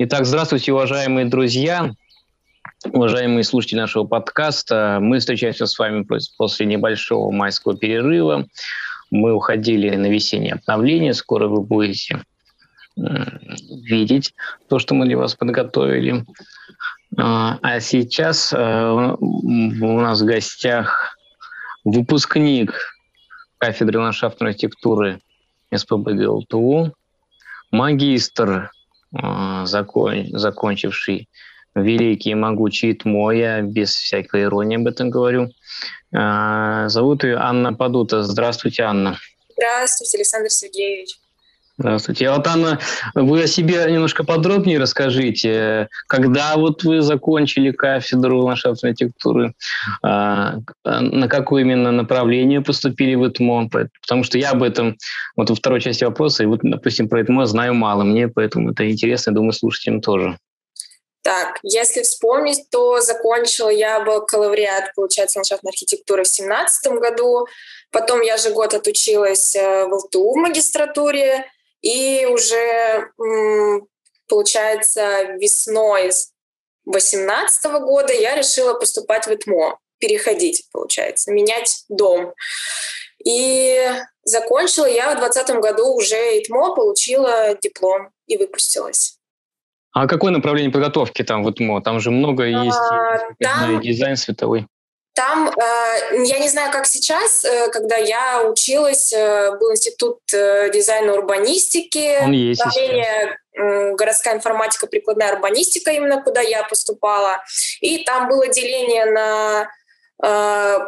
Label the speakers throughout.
Speaker 1: Итак, здравствуйте, уважаемые друзья, уважаемые слушатели нашего подкаста. Мы встречаемся с вами после небольшого майского перерыва. Мы уходили на весеннее обновление. Скоро вы будете видеть то, что мы для вас подготовили. А, а сейчас э, у нас в гостях выпускник кафедры ландшафтной архитектуры СПБ ГЛТУ, магистр, закон, закончивший великий и могучий ТМО, я без всякой иронии об этом говорю. Э, зовут ее Анна Падута. Здравствуйте, Анна.
Speaker 2: Здравствуйте, Александр Сергеевич.
Speaker 1: Здравствуйте. А вот, Анна, вы о себе немножко подробнее расскажите. Когда вот вы закончили кафедру ландшафтной архитектуры, а, на какое именно направление поступили в ИТМО? Потому что я об этом, вот во второй части вопроса, и вот, допустим, про ИТМО знаю мало, мне поэтому это интересно, думаю, слушателям тоже.
Speaker 2: Так, если вспомнить, то закончила я бакалавриат, получается, ландшафтной архитектуры в семнадцатом году. Потом я же год отучилась э, в ЛТУ в магистратуре. И уже, получается, весной 2018 года я решила поступать в ИТМО, переходить, получается, менять дом. И закончила я в 2020 году уже ИТМО, получила диплом и выпустилась.
Speaker 1: А какое направление подготовки там в ИТМО? Там же много есть а, там... дизайн световой.
Speaker 2: Там, э, я не знаю, как сейчас, э, когда я училась, э, был институт дизайна урбанистики,
Speaker 1: Он есть
Speaker 2: городская информатика, прикладная урбанистика, именно куда я поступала. И там было деление на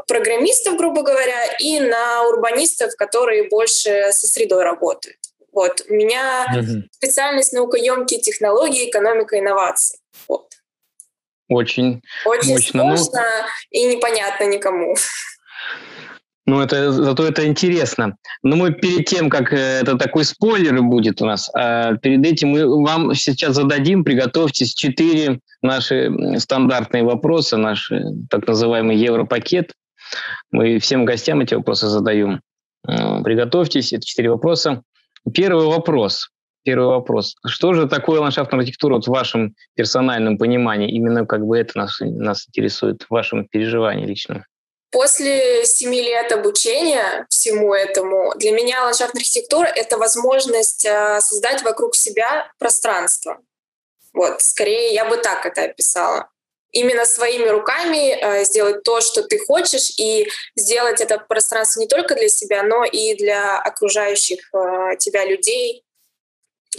Speaker 2: программистов, грубо говоря, и на урбанистов, которые больше со средой работают. Вот. У меня угу. специальность наукоемкие технологии, экономика, инновации.
Speaker 1: Очень,
Speaker 2: Очень мощно. Ну, сложно ну, и непонятно никому.
Speaker 1: Ну, это, зато это интересно. Но мы перед тем, как э, это такой спойлер будет у нас, а перед этим мы вам сейчас зададим, приготовьтесь, четыре наши стандартные вопроса, наш так называемый Европакет. Мы всем гостям эти вопросы задаем. Э, приготовьтесь, это четыре вопроса. Первый вопрос первый вопрос. Что же такое ландшафтная архитектура вот в вашем персональном понимании? Именно как бы это нас, нас интересует, в вашем переживании лично.
Speaker 2: После семи лет обучения всему этому, для меня ландшафтная архитектура — это возможность э, создать вокруг себя пространство. Вот, скорее, я бы так это описала. Именно своими руками э, сделать то, что ты хочешь, и сделать это пространство не только для себя, но и для окружающих э, тебя людей,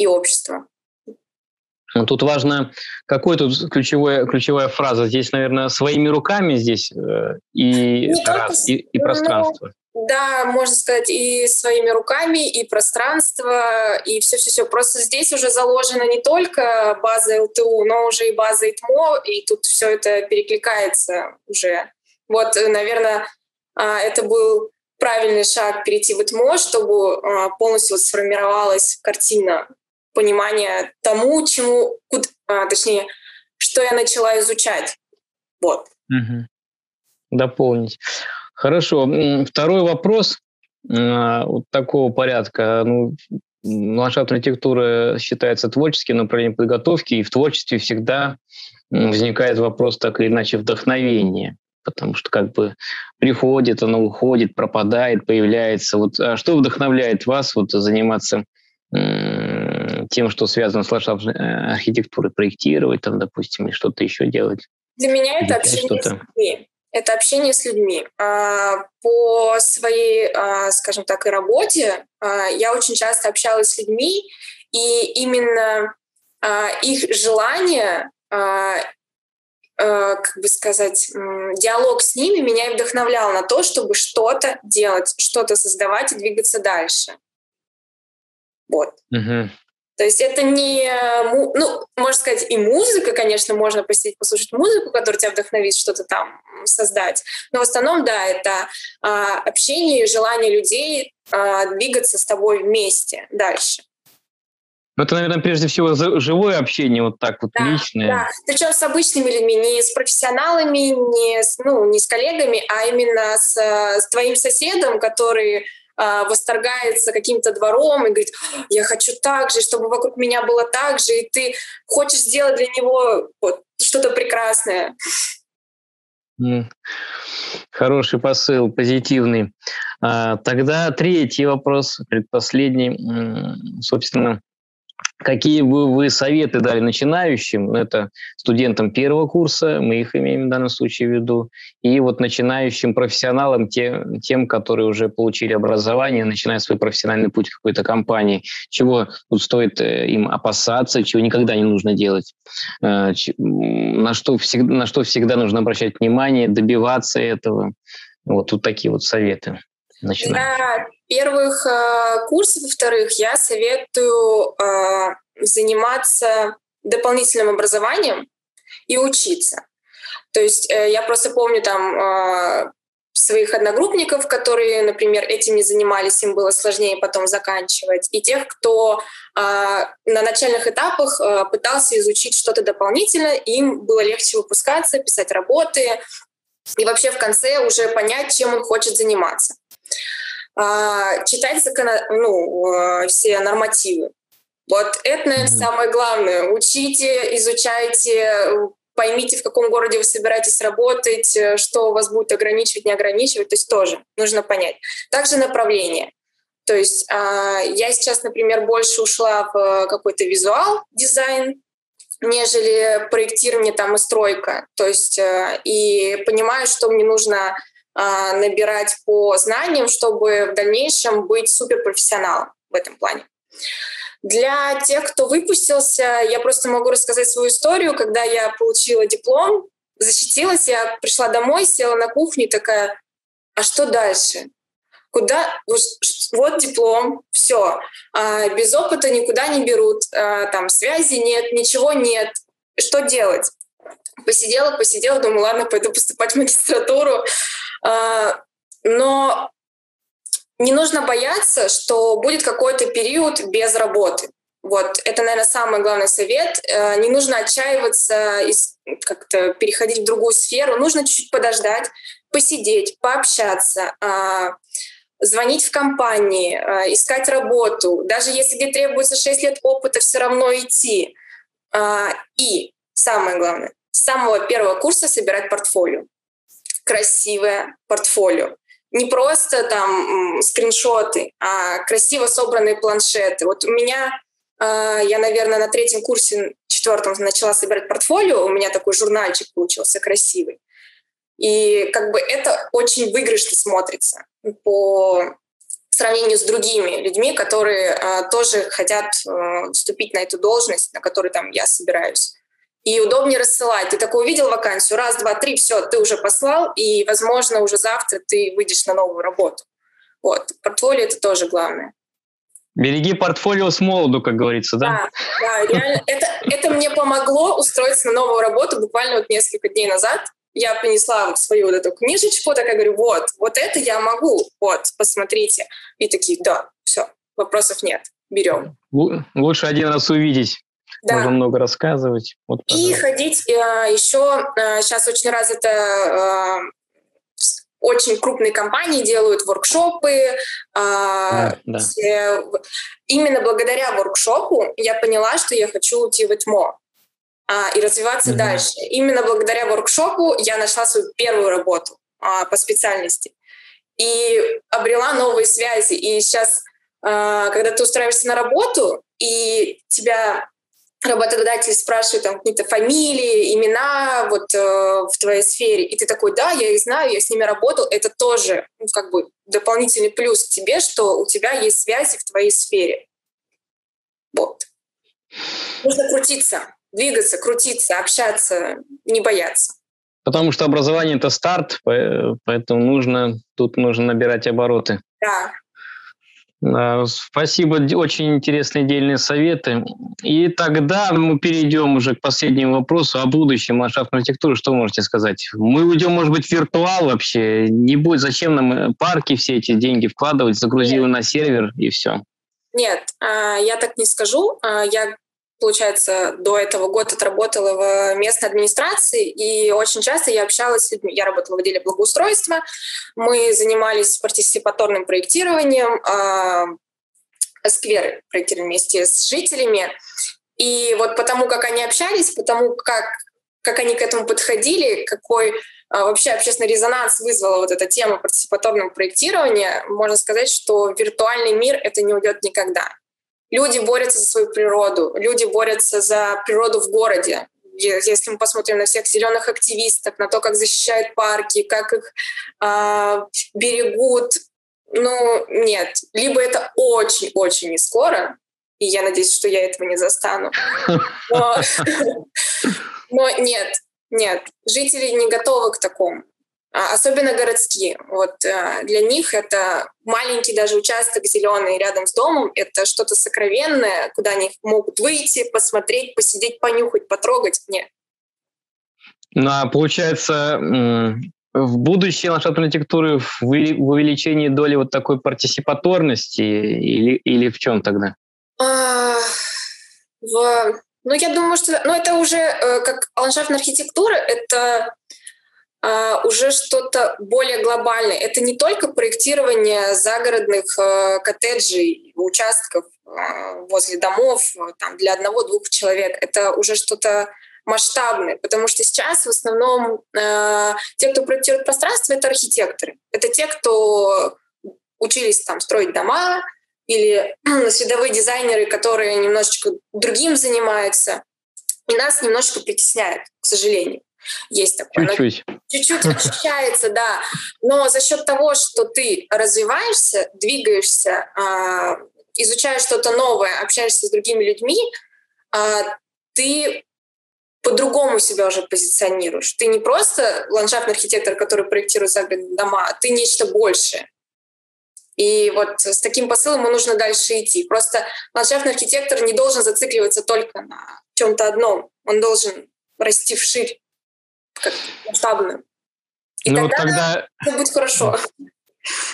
Speaker 2: и общества.
Speaker 1: Ну, тут важно, какой тут ключевая, ключевая фраза. Здесь, наверное, своими руками здесь э, и, раз, и, и пространство.
Speaker 2: Ну, да, можно сказать, и своими руками, и пространство, и все-все-все. Просто здесь уже заложена не только база ЛТУ, но уже и база ИТМО, и тут все это перекликается уже. Вот, наверное, а, это был правильный шаг перейти в ИТМО, чтобы а, полностью вот сформировалась картина понимание тому, чему, куда, а, точнее, что я начала изучать. Вот.
Speaker 1: Угу. Дополнить. Хорошо. Второй вопрос а, вот такого порядка. Ну, ландшафтная архитектура считается творческим направлением подготовки, и в творчестве всегда возникает вопрос так или иначе вдохновения потому что как бы приходит, оно уходит, пропадает, появляется. Вот а что вдохновляет вас вот заниматься тем, что связано с ландшафтной э, архитектурой, проектировать, там, допустим, или что-то еще делать?
Speaker 2: Для меня это общение с людьми. Это общение с людьми. А, по своей, а, скажем так, и работе а, я очень часто общалась с людьми, и именно их желание как бы сказать, диалог с ними меня и вдохновлял на то, чтобы что-то делать, что-то создавать и двигаться дальше. Вот.
Speaker 1: Угу.
Speaker 2: То есть это не, ну, можно сказать, и музыка, конечно, можно посидеть, послушать музыку, которая тебя вдохновит что-то там создать. Но в основном, да, это а, общение и желание людей а, двигаться с тобой вместе дальше.
Speaker 1: Ну, это, наверное, прежде всего живое общение, вот так вот
Speaker 2: да,
Speaker 1: личное.
Speaker 2: Да, причем с обычными людьми, не с профессионалами, не с, ну, не с коллегами, а именно с, с твоим соседом, который а, восторгается каким-то двором и говорит, я хочу так же, чтобы вокруг меня было так же, и ты хочешь сделать для него вот, что-то прекрасное.
Speaker 1: Хороший посыл, позитивный. А, тогда третий вопрос, предпоследний. Собственно, Какие бы вы советы дали начинающим, это студентам первого курса, мы их имеем в данном случае в виду, и вот начинающим профессионалам, тем, тем которые уже получили образование, начиная свой профессиональный путь в какой-то компании, чего тут стоит э, им опасаться, чего никогда не нужно делать, э, на что всегда, на что всегда нужно обращать внимание, добиваться этого. Вот тут такие вот советы.
Speaker 2: Начинаем. Первых э, курсов, во-вторых, я советую э, заниматься дополнительным образованием и учиться. То есть э, я просто помню там своих одногруппников, которые, например, этим не занимались, им было сложнее потом заканчивать, и тех, кто э, на начальных этапах э, пытался изучить что-то дополнительно, им было легче выпускаться, писать работы, и вообще в конце уже понять, чем он хочет заниматься. А, читать закон... ну, а, все нормативы. Вот это, наверное, mm-hmm. самое главное. Учите, изучайте, поймите, в каком городе вы собираетесь работать, что вас будет ограничивать, не ограничивать. То есть тоже нужно понять. Также направление. То есть а, я сейчас, например, больше ушла в какой-то визуал дизайн, нежели проектирование там и стройка. То есть и понимаю, что мне нужно набирать по знаниям, чтобы в дальнейшем быть суперпрофессионалом в этом плане. Для тех, кто выпустился, я просто могу рассказать свою историю. Когда я получила диплом, защитилась, я пришла домой, села на кухню и такая, а что дальше? Куда? Вот диплом, все. А, без опыта никуда не берут, а, там связи нет, ничего нет. Что делать? Посидела, посидела, думаю, ладно, пойду поступать в магистратуру. А, но не нужно бояться, что будет какой-то период без работы. Вот, это, наверное, самый главный совет. Э, не нужно отчаиваться и как-то переходить в другую сферу. Нужно чуть-чуть подождать, посидеть, пообщаться, а, звонить в компании, а, искать работу. Даже если тебе требуется 6 лет опыта, все равно идти. И самое главное, с самого первого курса собирать портфолио красивое портфолио. Не просто там скриншоты, а красиво собранные планшеты. Вот у меня, э, я, наверное, на третьем курсе, четвертом начала собирать портфолио, у меня такой журнальчик получился красивый. И как бы это очень выигрышно смотрится по сравнению с другими людьми, которые э, тоже хотят э, вступить на эту должность, на которую там я собираюсь и удобнее рассылать. Ты такой увидел вакансию, раз, два, три, все, ты уже послал, и, возможно, уже завтра ты выйдешь на новую работу. Вот. Портфолио — это тоже главное.
Speaker 1: Береги портфолио с молоду, как говорится,
Speaker 2: да? Да, да реально. Это, это мне помогло устроиться на новую работу буквально вот несколько дней назад. Я принесла свою вот эту книжечку, такая говорю, вот, вот это я могу, вот, посмотрите. И такие, да, все, вопросов нет, берем.
Speaker 1: Лучше один раз увидеть. Да. Можно много рассказывать.
Speaker 2: Вот, и ходить э, еще, э, сейчас очень развито, э, очень крупные компании делают воркшопы. Э, да, да. Все, именно благодаря воркшопу я поняла, что я хочу уйти в ЭТМО э, и развиваться угу. дальше. Именно благодаря воркшопу я нашла свою первую работу э, по специальности и обрела новые связи. И сейчас, э, когда ты устраиваешься на работу, и тебя работодатель спрашивает там какие-то фамилии, имена вот э, в твоей сфере, и ты такой, да, я их знаю, я с ними работал, это тоже ну, как бы дополнительный плюс к тебе, что у тебя есть связи в твоей сфере. Вот. Нужно крутиться, двигаться, крутиться, общаться, не бояться.
Speaker 1: Потому что образование это старт, поэтому нужно тут нужно набирать обороты.
Speaker 2: Да,
Speaker 1: Спасибо, очень интересные дельные советы. И тогда мы перейдем уже к последнему вопросу о будущем ландшафтной архитектуры. Что можете сказать? Мы уйдем, может быть, в виртуал вообще? Не будет, зачем нам э, парки все эти деньги вкладывать, загрузил на сервер и все?
Speaker 2: Нет, а, я так не скажу. А, я получается, до этого года отработала в местной администрации, и очень часто я общалась с людьми. Я работала в отделе благоустройства, мы занимались партиципаторным проектированием, э, скверы проектировали вместе с жителями. И вот потому, как они общались, потому как, как они к этому подходили, какой а, вообще общественный резонанс вызвала вот эта тема партиципаторного проектирования, можно сказать, что виртуальный мир это не уйдет никогда. Люди борются за свою природу, люди борются за природу в городе. Если мы посмотрим на всех зеленых активистов, на то, как защищают парки, как их э, берегут, ну нет, либо это очень-очень не скоро, и я надеюсь, что я этого не застану. Но, но нет, нет, жители не готовы к такому. А, особенно городские. Вот э, для них это маленький даже участок зеленый рядом с домом, это что-то сокровенное, куда они могут выйти, посмотреть, посидеть, понюхать, потрогать. Нет.
Speaker 1: Ну, а получается, в будущее ландшафтной архитектуры в увеличении доли вот такой партисипаторности или, или в чем тогда? А,
Speaker 2: в ну, я думаю, что ну, это уже э, как ландшафтная архитектура, это уже что-то более глобальное. Это не только проектирование загородных э, коттеджей, участков э, возле домов э, там, для одного-двух человек. Это уже что-то масштабное, потому что сейчас в основном э, те, кто проектирует пространство, это архитекторы. Это те, кто учились там строить дома, или световые дизайнеры, которые немножечко другим занимаются. И нас немножечко притесняют, к сожалению. Есть такое.
Speaker 1: Чуть-чуть.
Speaker 2: Чуть-чуть очищается, да. Но за счет того, что ты развиваешься, двигаешься, а, изучаешь что-то новое, общаешься с другими людьми, а, ты по-другому себя уже позиционируешь. Ты не просто ландшафтный архитектор, который проектирует загородные дома, а ты нечто большее. И вот с таким посылом нужно дальше идти. Просто ландшафтный архитектор не должен зацикливаться только на чем-то одном. Он должен расти вширь, как масштабно. И ну, тогда, тогда будет хорошо.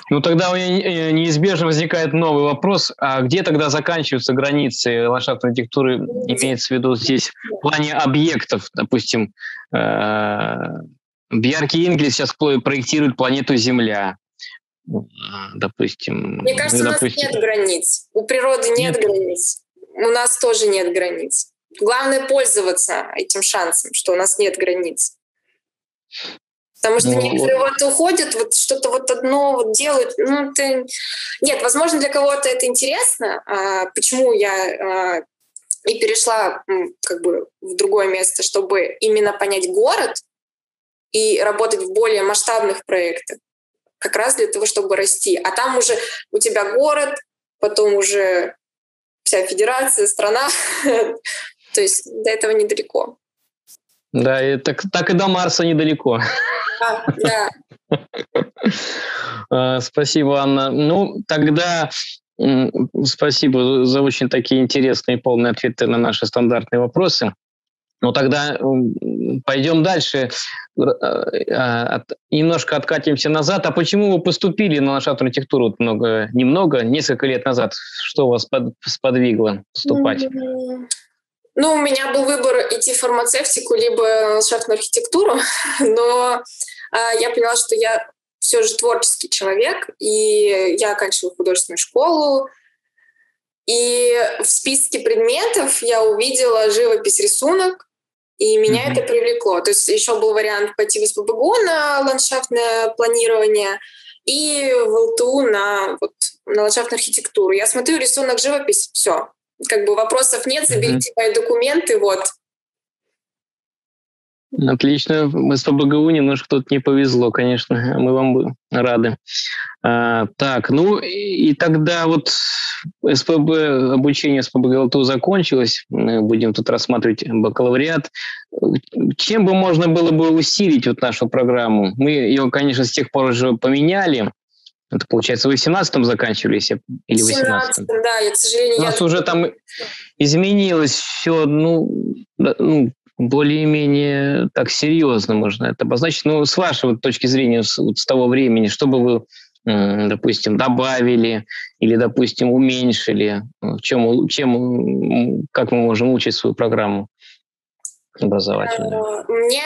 Speaker 1: Ну тогда у меня неизбежно возникает новый вопрос, а где тогда заканчиваются границы ландшафтной архитектуры, имеется в виду здесь в плане объектов, допустим, э, Бьярки Ингель сейчас проектирует планету Земля, допустим.
Speaker 2: Мне кажется, ну, допустим... у нас нет границ. У природы нет, нет границ. У нас тоже нет границ. Главное пользоваться этим шансом, что у нас нет границ. Потому что ну, некоторые вот уходят, вот что-то вот одно вот делают. Ну, это... Нет, возможно, для кого-то это интересно. А, почему я а, и перешла как бы в другое место, чтобы именно понять город и работать в более масштабных проектах как раз для того, чтобы расти. А там уже у тебя город, потом уже вся федерация, страна. То есть до этого недалеко.
Speaker 1: Да, и так, так и до Марса недалеко.
Speaker 2: А, да.
Speaker 1: А, спасибо, Анна. Ну, тогда спасибо за очень такие интересные и полные ответы на наши стандартные вопросы. Ну, тогда пойдем дальше. Э, э, немножко откатимся назад. А почему вы поступили на ландшафтную архитектуру много, немного, несколько лет назад? Что вас под, сподвигло поступать?
Speaker 2: Ну, у меня был выбор идти в фармацевтику либо ландшафтную архитектуру, но э, я поняла, что я все же творческий человек, и я оканчивала художественную школу, и в списке предметов я увидела живопись, рисунок, и меня mm-hmm. это привлекло. То есть еще был вариант пойти в СПБГУ на ландшафтное планирование и в ЛТУ на, вот, на ландшафтную архитектуру. Я смотрю рисунок, живопись, все. Как бы вопросов нет, заберите mm-hmm. мои документы, вот.
Speaker 1: Отлично. Мы с ПБГУ немножко тут не повезло, конечно. Мы вам рады. А, так, ну и тогда вот СПБ, обучение СПБ ГЛТУ закончилось. Мы будем тут рассматривать бакалавриат. Чем бы можно было бы усилить вот нашу программу? Мы ее, конечно, с тех пор уже поменяли. Это, получается, вы в 17-м заканчивались или в 18
Speaker 2: да, я, к сожалению...
Speaker 1: У нас я... уже там изменилось все, ну, ну более-менее так серьезно можно это обозначить. Ну, с вашей точки зрения, с, вот с того времени, что бы вы допустим, добавили или, допустим, уменьшили? Чем, чем, как мы можем учить свою программу образовательную?
Speaker 2: Э, мне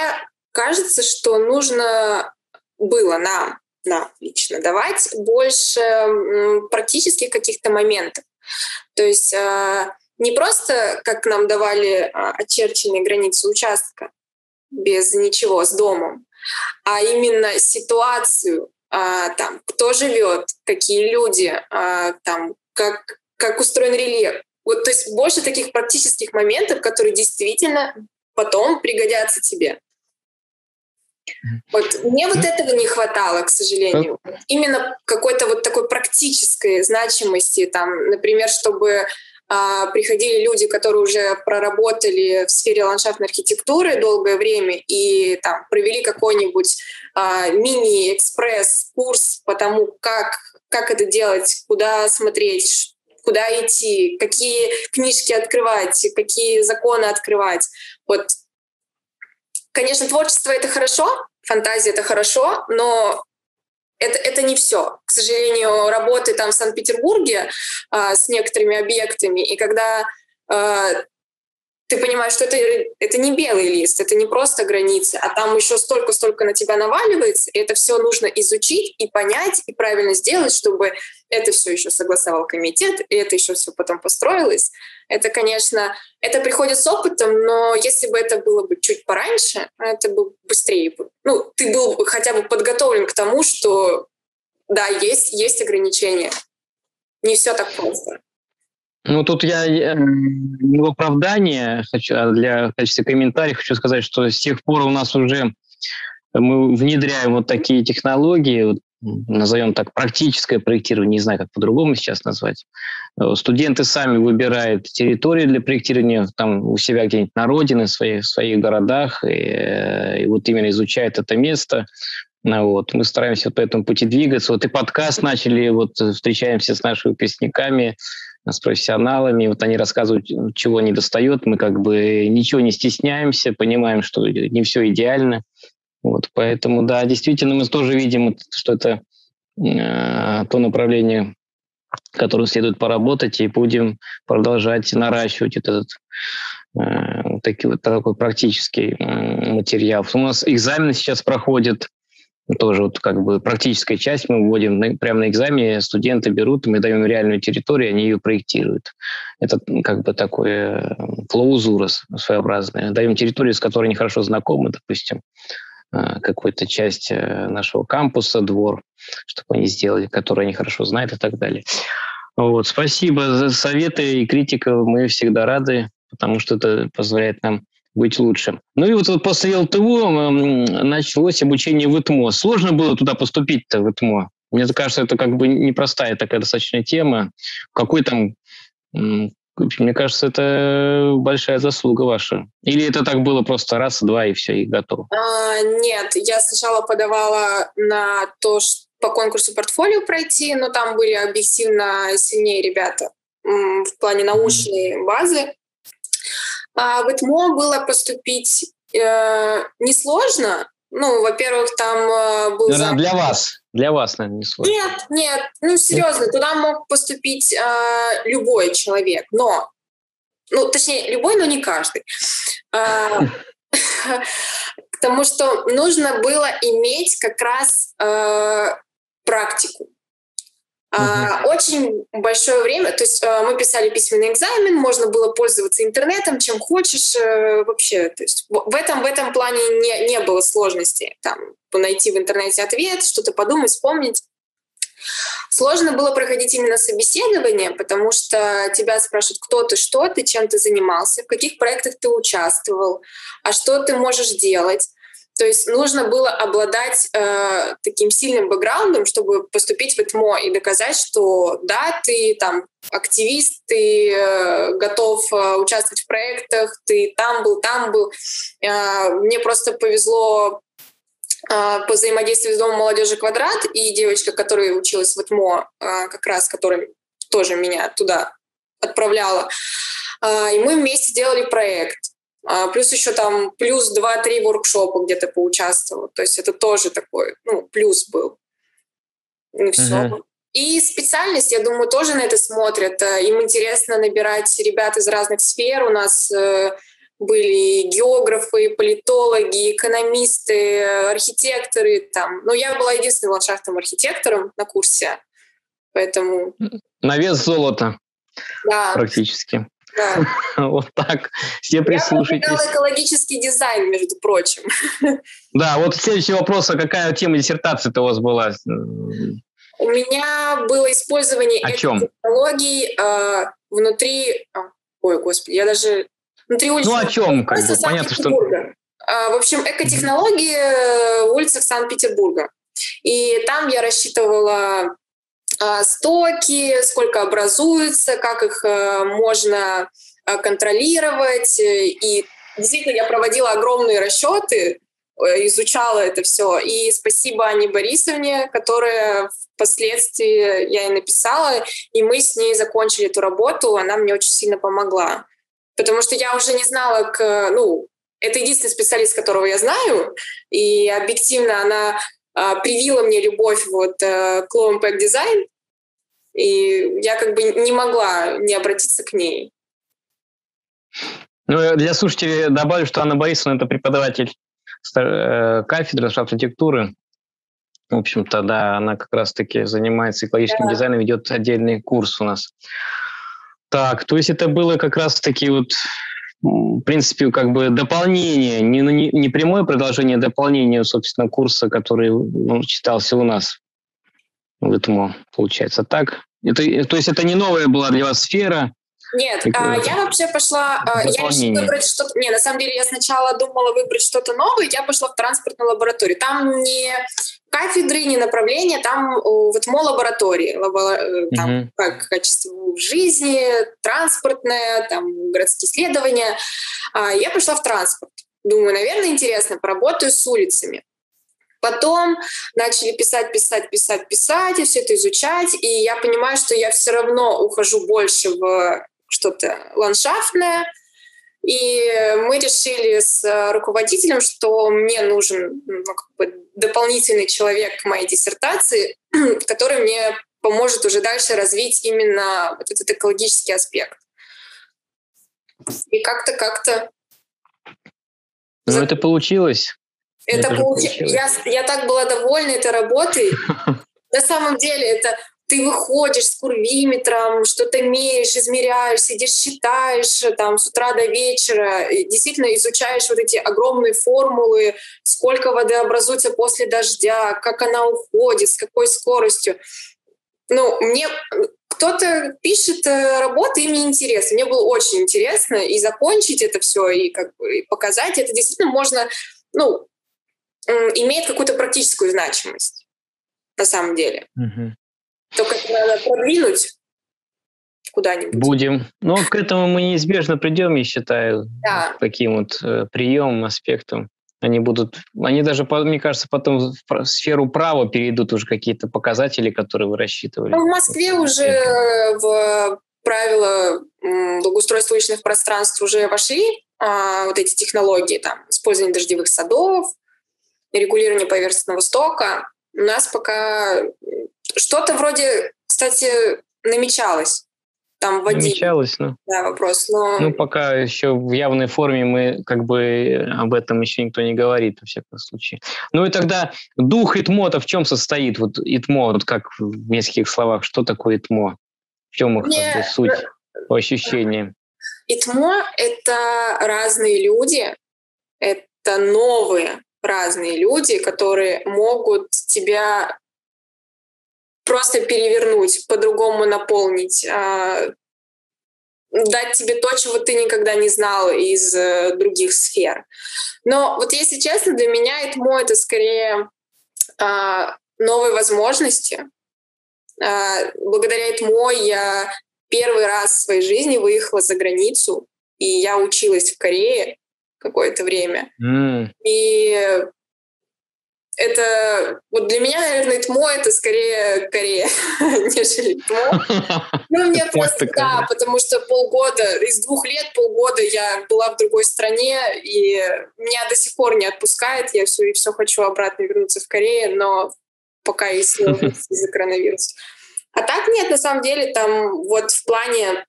Speaker 2: кажется, что нужно было нам, нам лично давать больше практических каких-то моментов. То есть э, не просто, как нам давали а, очерченные границы участка без ничего с домом, а именно ситуацию, а, там, кто живет, какие люди, а, там, как, как устроен рельеф. Вот, то есть больше таких практических моментов, которые действительно потом пригодятся тебе. Вот мне вот этого не хватало, к сожалению. Именно какой-то вот такой практической значимости, там, например, чтобы а, приходили люди, которые уже проработали в сфере ландшафтной архитектуры долгое время и там провели какой-нибудь а, мини-экспресс-курс по тому, как, как это делать, куда смотреть, куда идти, какие книжки открывать, какие законы открывать. Вот, конечно, творчество — это хорошо, фантазия — это хорошо, но это, это не все. К сожалению, работы там в Санкт-Петербурге а, с некоторыми объектами, и когда а, ты понимаешь, что это, это не белый лист, это не просто границы, а там еще столько-столько на тебя наваливается, и это все нужно изучить и понять, и правильно сделать, чтобы это все еще согласовал комитет, и это еще все потом построилось. Это, конечно, это приходит с опытом, но если бы это было бы чуть пораньше, это бы быстрее бы. Ну, ты был бы хотя бы подготовлен к тому, что да, есть, есть ограничения. Не все так просто.
Speaker 1: Ну, тут я э, не в оправдание, хочу, а для в качестве комментариев хочу сказать, что с тех пор у нас уже мы внедряем вот такие технологии, вот, назовем так, практическое проектирование, не знаю, как по-другому сейчас назвать. Э, студенты сами выбирают территории для проектирования там у себя где-нибудь на родине, в своих, в своих городах, и, э, и вот именно изучают это место. Ну, вот. Мы стараемся по этому пути двигаться. Вот и подкаст начали, вот встречаемся с нашими выпускниками, с профессионалами, вот они рассказывают, чего не достает, мы как бы ничего не стесняемся, понимаем, что не все идеально, вот, поэтому, да, действительно, мы тоже видим, что это э, то направление, которым следует поработать, и будем продолжать наращивать этот э, таки, вот такой практический э, материал. У нас экзамены сейчас проходят тоже вот как бы практическая часть мы вводим на, прямо на экзамене, студенты берут, мы даем реальную территорию, они ее проектируют. Это как бы такое клаузура своеобразная. Даем территорию, с которой они хорошо знакомы, допустим, э, какую-то часть э, нашего кампуса, двор, чтобы они сделали, который они хорошо знают и так далее. Вот, спасибо за советы и критика. Мы всегда рады, потому что это позволяет нам быть лучше. Ну и вот, вот после ЛТУ началось обучение в ИТМО. Сложно было туда поступить-то, в ИТМО? Мне кажется, это как бы непростая такая достаточно тема. Какой там... Мне кажется, это большая заслуга ваша. Или это так было просто раз, два и все, и готово?
Speaker 2: А, нет, я сначала подавала на то, что по конкурсу портфолио пройти, но там были объективно сильнее ребята в плане научной базы. А в ИТМО было поступить э, несложно. Ну, во-первых, там э, был...
Speaker 1: Наверное, для вас. Для вас, наверное, не сложно.
Speaker 2: Нет, нет. Ну, серьезно, туда мог поступить э, любой человек. Но, ну, точнее, любой, но не каждый. Э, потому что нужно было иметь как раз э, практику. Uh-huh. Очень большое время, то есть а, мы писали письменный экзамен, можно было пользоваться интернетом, чем хочешь э, вообще. То есть в этом в этом плане не не было сложности там найти в интернете ответ, что-то подумать, вспомнить. Сложно было проходить именно собеседование, потому что тебя спрашивают, кто ты, что ты, чем ты занимался, в каких проектах ты участвовал, а что ты можешь делать. То есть нужно было обладать э, таким сильным бэкграундом, чтобы поступить в ЭТМО и доказать, что да, ты там активист, ты э, готов э, участвовать в проектах, ты там был, там был. Э, мне просто повезло э, по взаимодействию с Домом молодежи «Квадрат» и девочка, которая училась в ЭТМО, э, как раз, которая тоже меня туда отправляла. Э, и мы вместе делали проект. А, плюс еще там плюс 2-3 воркшопа где-то поучаствовал. То есть это тоже такой ну, плюс был. И все. Угу. И специальность, я думаю, тоже на это смотрят. Э, им интересно набирать ребят из разных сфер. У нас э, были географы, политологи, экономисты, архитекторы. Там. Но я была единственным ландшафтным архитектором на курсе, поэтому...
Speaker 1: На вес золота
Speaker 2: да.
Speaker 1: практически. Да. Вот так. Все прислушайтесь.
Speaker 2: Я экологический дизайн, между прочим.
Speaker 1: Да, вот следующий вопрос. А какая тема диссертации-то у вас была?
Speaker 2: У меня было использование
Speaker 1: о чем?
Speaker 2: технологий э, внутри... А, ой, господи, я даже... Внутри
Speaker 1: улицы... Ну, о чем? Как бы, понятно, что...
Speaker 2: А, в общем, экотехнологии в улицах Санкт-Петербурга. И там я рассчитывала а, стоки, сколько образуется, как их э, можно э, контролировать. И действительно, я проводила огромные расчеты, э, изучала это все. И спасибо Ане Борисовне, которая впоследствии я ей написала, и мы с ней закончили эту работу. Она мне очень сильно помогла. Потому что я уже не знала, к, ну, это единственный специалист, которого я знаю, и объективно она а, привила мне любовь вот к Low Impact Design, и я как бы не могла не обратиться к ней.
Speaker 1: Ну, для слушателей добавлю, что Анна Борисовна – это преподаватель э, кафедры архитектуры. В общем-то, да, она как раз-таки занимается экологическим да. дизайном, ведет отдельный курс у нас. Так, то есть это было как раз-таки вот в принципе, как бы дополнение, не, не, не прямое продолжение, а дополнение, собственно, курса, который ну, читался у нас в этому, получается так. Это, то есть это не новая была для вас сфера,
Speaker 2: нет, а, я вообще пошла, а, я решила выбрать что-то, не, на самом деле я сначала думала выбрать что-то новое, я пошла в транспортную лабораторию. Там не кафедры, не направления, там вот мо лаборатории, э, там угу. как качество жизни, транспортное, там городские исследования. А, я пошла в транспорт. Думаю, наверное, интересно, поработаю с улицами. Потом начали писать, писать, писать, писать, и все это изучать. И я понимаю, что я все равно ухожу больше в что-то ландшафтное. И мы решили с руководителем, что мне нужен ну, как бы дополнительный человек к моей диссертации, который мне поможет уже дальше развить именно вот этот экологический аспект. И как-то, как-то...
Speaker 1: Ну, это получилось.
Speaker 2: Это, получилось. Я, я так была довольна этой работой. На самом деле это ты выходишь с курвиметром, что-то меряешь, измеряешь, сидишь, считаешь там с утра до вечера, действительно изучаешь вот эти огромные формулы, сколько воды образуется после дождя, как она уходит, с какой скоростью. Ну, мне кто-то пишет э, работы, им не интересно. Мне было очень интересно и закончить это все, и как бы и показать. Это действительно можно, ну, имеет какую-то практическую значимость на самом деле. Угу. Только это надо продвинуть куда-нибудь.
Speaker 1: Будем. Но к этому мы неизбежно придем, я считаю, да. таким вот э, приемом, аспектом. Они будут, они даже, мне кажется, потом в сферу права перейдут уже какие-то показатели, которые вы рассчитывали.
Speaker 2: Ну, в Москве уже в правила благоустройства уличных пространств уже вошли а, вот эти технологии, там, использование дождевых садов, регулирование поверхностного стока. У нас пока что-то вроде, кстати, намечалось там вводить.
Speaker 1: Намечалось, ну.
Speaker 2: Да, вопрос. Но...
Speaker 1: Ну, пока еще в явной форме мы как бы об этом еще никто не говорит, во всяком случае. Ну и тогда дух ИТМО-то в чем состоит? Вот ИТМО, вот как в нескольких словах, что такое ИТМО? В чем их Мне... как бы, суть по ощущениям?
Speaker 2: ИТМО — это разные люди, это новые разные люди, которые могут тебя просто перевернуть, по-другому наполнить, а, дать тебе то, чего ты никогда не знал из э, других сфер. Но вот если честно, для меня ЭТМО — это скорее а, новые возможности. А, благодаря ЭТМО я первый раз в своей жизни выехала за границу, и я училась в Корее какое-то время. Mm. И это вот для меня, наверное, ТМО это скорее Корея, нежели ТМО. Ну, мне просто, да, потому что полгода, из двух лет полгода я была в другой стране, и меня до сих пор не отпускает, я все и все хочу обратно вернуться в Корею, но пока есть из-за коронавируса. А так нет, на самом деле, там вот в плане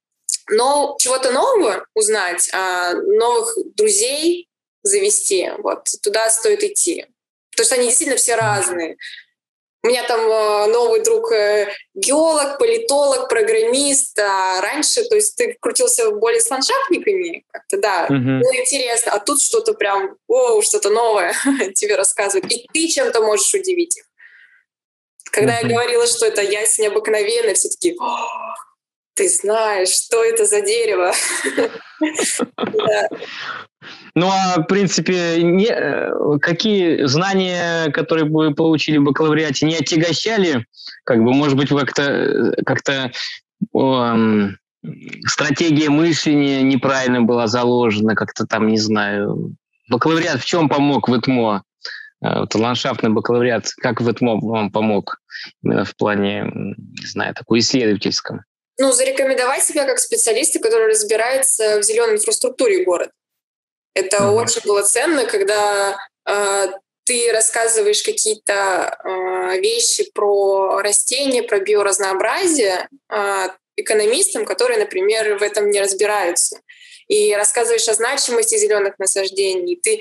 Speaker 2: но чего-то нового узнать, а новых друзей завести, вот туда стоит идти. Потому что они действительно все разные. У меня там э, новый друг э, геолог, политолог, программист. А раньше, то есть ты крутился более с ландшафтниками, как-то, да, uh-huh. было интересно. А тут что-то прям, о, что-то новое тебе рассказывают. И ты чем-то можешь удивить их. Когда uh-huh. я говорила, что это ясень обыкновенный, все таки ты знаешь, что это за дерево.
Speaker 1: Ну, а, в принципе, не, э, какие знания, которые вы получили в бакалавриате, не отягощали? Как бы, может быть, как-то как эм, стратегия мышления неправильно была заложена, как-то там, не знаю. Бакалавриат в чем помог в ИТМО? Э, вот ландшафтный бакалавриат, как в ИТМО вам помог именно в плане, не знаю, такой исследовательском?
Speaker 2: Ну, зарекомендовать себя как специалиста, который разбирается в зеленой инфраструктуре города. Это mm-hmm. очень было ценно, когда э, ты рассказываешь какие-то э, вещи про растения, про биоразнообразие э, экономистам, которые, например, в этом не разбираются. И рассказываешь о значимости зеленых насаждений. Ты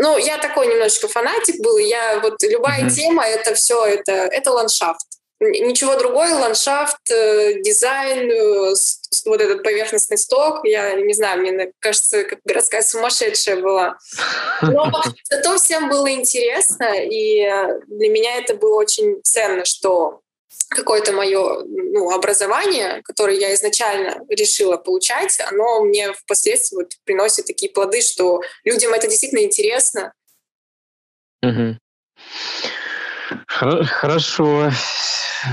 Speaker 2: ну, я такой немножечко фанатик был, я вот любая mm-hmm. тема, это все, это, это ландшафт. Ничего другое, ландшафт, э, дизайн, э, вот этот поверхностный сток, я не знаю, мне кажется, как городская сумасшедшая была. Но зато всем было интересно, и для меня это было очень ценно, что какое-то мое ну, образование, которое я изначально решила получать, оно мне впоследствии вот приносит такие плоды, что людям это действительно интересно.
Speaker 1: Угу. Хорошо.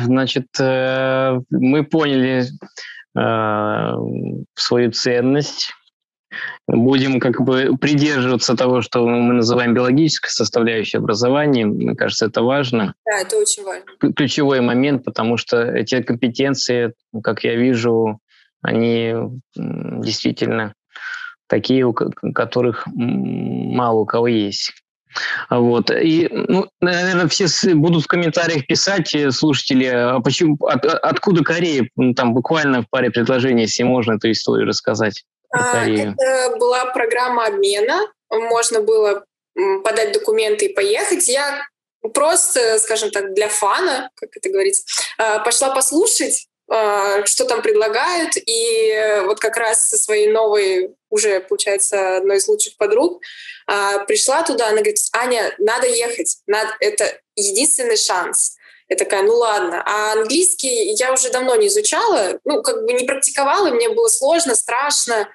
Speaker 1: Значит, э, мы поняли э, свою ценность. Будем как бы придерживаться того, что мы называем биологической составляющей образования. Мне кажется, это важно.
Speaker 2: Да, это очень важно.
Speaker 1: Ключевой момент, потому что эти компетенции, как я вижу, они действительно такие, у которых мало у кого есть. Вот. И, ну, наверное, все будут в комментариях писать, э, слушатели, а почему, от, откуда Корея? Там буквально в паре предложений, если можно эту историю рассказать.
Speaker 2: А, это была программа обмена. Можно было подать документы и поехать. Я просто, скажем так, для фана, как это говорится, а, пошла послушать что там предлагают. И вот как раз со своей новой, уже, получается, одной из лучших подруг, а, пришла туда, она говорит, Аня, надо ехать, надо, это единственный шанс. Я такая, ну ладно. А английский я уже давно не изучала, ну, как бы не практиковала, мне было сложно, страшно.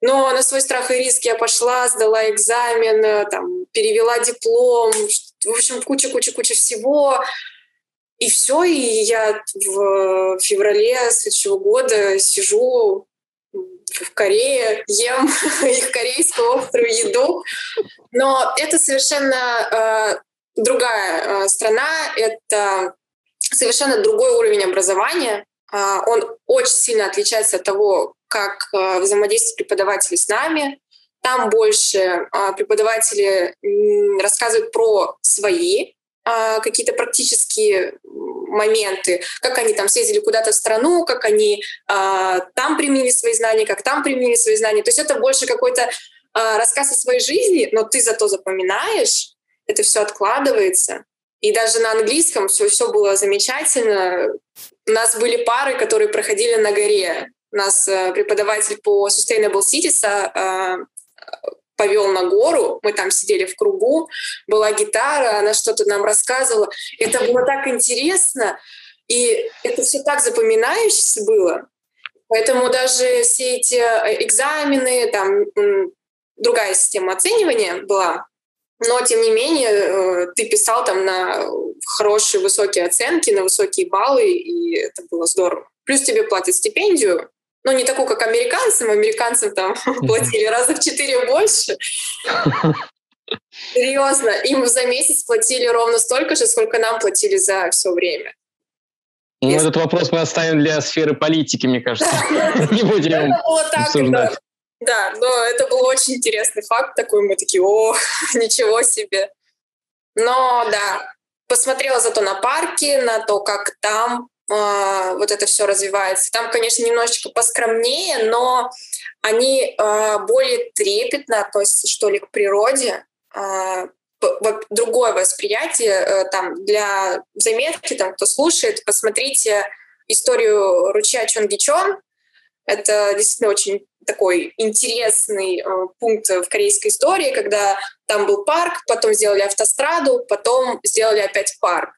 Speaker 2: Но на свой страх и риск я пошла, сдала экзамен, там, перевела диплом, в общем, куча-куча-куча всего. И все, и я в феврале следующего года сижу в Корее, ем их корейскую острую еду. Но это совершенно э, другая э, страна, это совершенно другой уровень образования. Э, он очень сильно отличается от того, как э, взаимодействуют преподаватели с нами. Там больше э, преподаватели э, рассказывают про свои а, какие-то практические моменты, как они там съездили куда-то в страну, как они а, там применили свои знания, как там применили свои знания. То есть это больше какой-то а, рассказ о своей жизни, но ты зато запоминаешь, это все откладывается. И даже на английском все, все было замечательно. У нас были пары, которые проходили на горе. У нас э, преподаватель по Sustainable Cities а, повел на гору, мы там сидели в кругу, была гитара, она что-то нам рассказывала. Это было так интересно, и это все так запоминающееся было. Поэтому даже все эти э, экзамены, там другая система оценивания была, но тем не менее э, ты писал там на хорошие высокие оценки, на высокие баллы, и это было здорово. Плюс тебе платят стипендию, ну, не такую, как американцам. Американцам там платили раза в четыре больше. Серьезно, им за месяц платили ровно столько же, сколько нам платили за все время.
Speaker 1: Ну, Если... этот вопрос мы оставим для сферы политики, мне кажется. Не будем
Speaker 2: обсуждать. Да, но это был очень интересный факт такой. Мы такие, о, ничего себе. Но да, посмотрела зато на парки, на то, как там э, вот это все развивается. Там, конечно, немножечко поскромнее, но они э, более трепетно относятся, что ли, к природе. Э, другое восприятие э, там для заметки, там кто слушает, посмотрите историю ручья Чонгичон. Это действительно очень такой интересный э, пункт в корейской истории, когда там был парк, потом сделали автостраду, потом сделали опять парк.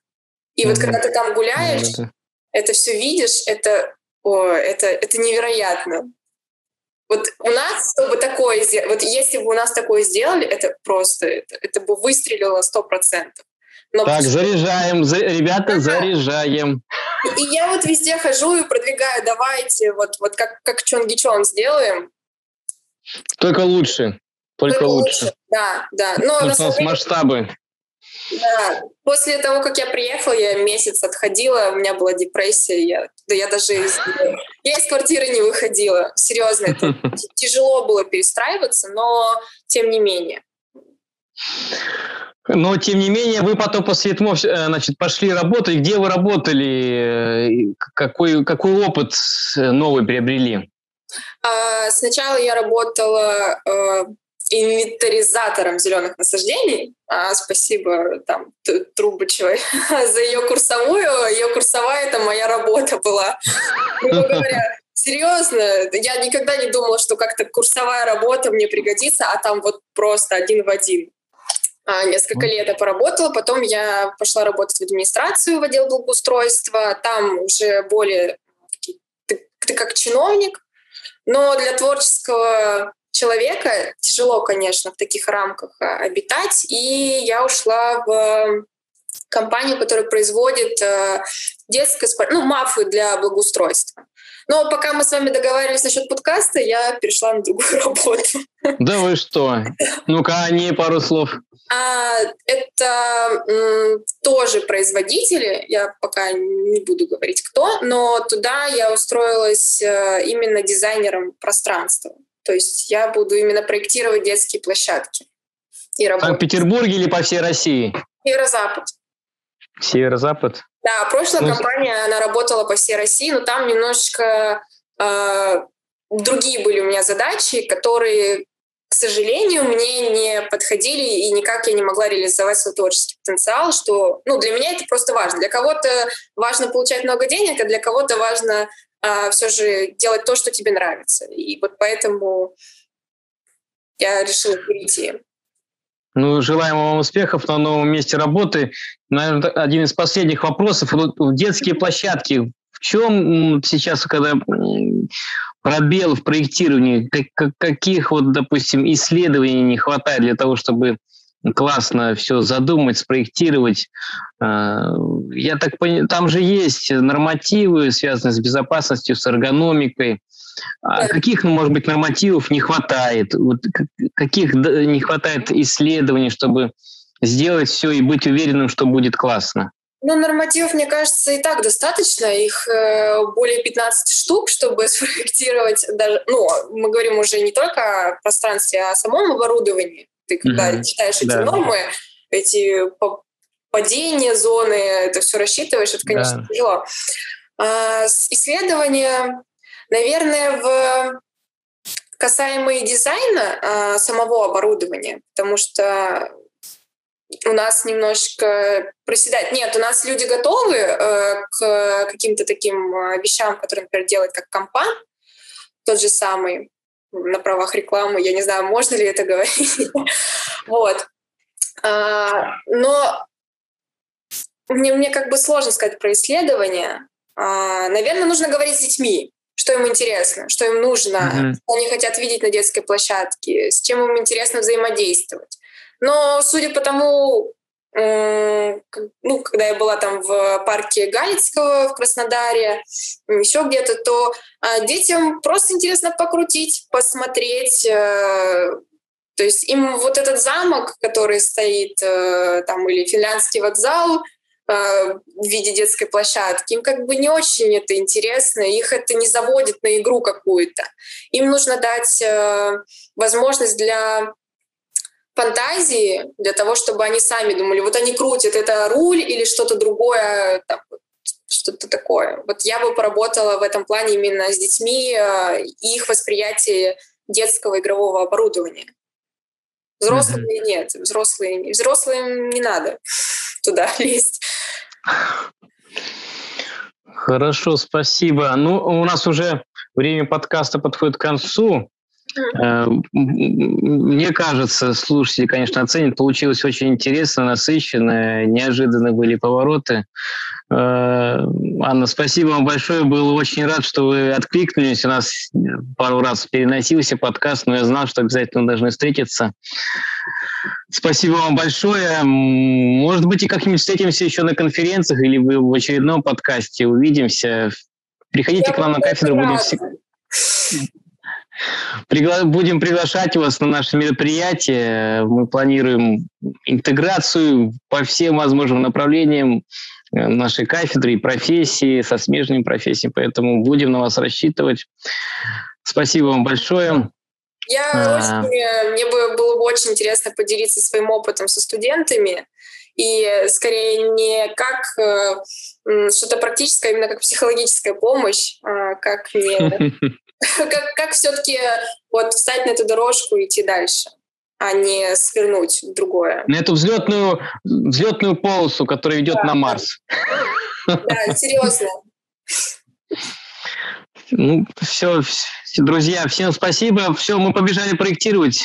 Speaker 2: И mm-hmm. вот когда ты там гуляешь, mm-hmm. Это все видишь, это, о, это, это невероятно. Вот у нас, чтобы такое сделать, вот если бы у нас такое сделали, это просто, это, это бы выстрелило сто процентов.
Speaker 1: Но так, почему... заряжаем, за... ребята, ага. заряжаем.
Speaker 2: И я вот везде хожу и продвигаю, давайте, вот, вот как, как Чонги Чон сделаем.
Speaker 1: Только лучше, только, только лучше. лучше.
Speaker 2: Да, да. Но
Speaker 1: у нас масштабы.
Speaker 2: Да, после того, как я приехала, я месяц отходила, у меня была депрессия, я, да я даже из, я из квартиры не выходила. Серьезно, это тяжело было перестраиваться, но тем не менее.
Speaker 1: Но, тем не менее, вы потом после этого э, значит, пошли работать. Где вы работали? Какой, какой опыт новый приобрели?
Speaker 2: А, сначала я работала э, инвентаризатором зеленых насаждений. А, спасибо там Трубычевой за ее курсовую. Ее курсовая это моя работа была. Серьезно, я никогда не думала, что как-то курсовая работа мне пригодится, а там вот просто один в один. А, несколько лет я поработала, потом я пошла работать в администрацию, в отдел благоустройства. Там уже более ты, ты как чиновник, но для творческого человека тяжело, конечно, в таких рамках а, обитать. И я ушла в компанию, которая производит э, детское, ну, мафы для благоустройства. Но пока мы с вами договаривались насчет подкаста, я перешла на другую работу.
Speaker 1: Да вы что? Ну-ка, о ней пару слов.
Speaker 2: А, это м, тоже производители, я пока не буду говорить кто, но туда я устроилась э, именно дизайнером пространства. То есть я буду именно проектировать детские площадки.
Speaker 1: И В Санкт-Петербурге или по всей России?
Speaker 2: Северо-запад.
Speaker 1: Северо-запад?
Speaker 2: Да, прошлая ну, компания, она работала по всей России, но там немножечко э, другие были у меня задачи, которые, к сожалению, мне не подходили, и никак я не могла реализовать свой творческий потенциал, что, ну, для меня это просто важно. Для кого-то важно получать много денег, а для кого-то важно а, все же делать то, что тебе нравится. И вот поэтому я решила перейти.
Speaker 1: Ну, желаем вам успехов на новом месте работы. Наверное, один из последних вопросов. Детские площадки. В чем сейчас, когда пробел в проектировании, как, каких вот, допустим, исследований не хватает для того, чтобы классно все задумать, спроектировать. А, я так понимаю, там же есть нормативы, связанные с безопасностью, с эргономикой. А каких, ну, может быть, нормативов не хватает? Вот каких не хватает исследований, чтобы сделать все и быть уверенным, что будет классно?
Speaker 2: Ну, нормативов, мне кажется, и так достаточно. Их э, более 15 штук, чтобы спроектировать даже... Ну, мы говорим уже не только о пространстве, а о самом оборудовании. Ты когда mm-hmm. читаешь эти да. нормы, эти падения зоны, это все рассчитываешь, это, конечно, да. тяжело. А, исследования, наверное, в касаемые дизайна а, самого оборудования, потому что у нас немножечко проседает. Нет, у нас люди готовы э, к каким-то таким э, вещам, которые, например, делает как компан, тот же самый на правах рекламы. Я не знаю, можно ли это говорить. вот. А, но мне, мне как бы сложно сказать про исследования. А, наверное, нужно говорить с детьми, что им интересно, что им нужно, mm-hmm. что они хотят видеть на детской площадке, с чем им интересно взаимодействовать. Но судя по тому, ну, когда я была там в парке Галицкого в Краснодаре, еще где-то, то а, детям просто интересно покрутить, посмотреть. Э, то есть им вот этот замок, который стоит э, там, или финляндский вокзал, э, в виде детской площадки. Им как бы не очень это интересно, их это не заводит на игру какую-то. Им нужно дать возможность для фантазии для того, чтобы они сами думали, вот они крутят, это руль или что-то другое, там, что-то такое. Вот я бы поработала в этом плане именно с детьми э, их восприятие детского игрового оборудования. Взрослые mm-hmm. нет, взрослые, взрослым не надо туда лезть.
Speaker 1: Хорошо, спасибо. Ну, у нас уже время подкаста подходит к концу. Э, мне кажется, слушатели, конечно, оценят. Получилось очень интересно, насыщенно, неожиданно были повороты. Э, Анна, спасибо вам большое. Был очень рад, что вы откликнулись. У нас пару раз переносился подкаст, но я знал, что обязательно должны встретиться. Спасибо вам большое. Может быть, и как-нибудь встретимся еще на конференциях или в очередном подкасте увидимся. Приходите я к нам на кафедру, будем всегда... Пригла... Будем приглашать вас на наши мероприятия. Мы планируем интеграцию по всем возможным направлениям э, нашей кафедры и профессии, со смежными профессиями, поэтому будем на вас рассчитывать. Спасибо вам большое.
Speaker 2: Я а... очень, мне бы было бы очень интересно поделиться своим опытом со студентами, и скорее не как э, что-то практическое, а именно как психологическая помощь, э, как не как, как все-таки вот встать на эту дорожку и идти дальше, а не свернуть в другое.
Speaker 1: На эту взлетную, взлетную полосу, которая идет да, на Марс.
Speaker 2: Да, серьезно.
Speaker 1: Ну, все, друзья, всем спасибо. Все, мы побежали проектировать.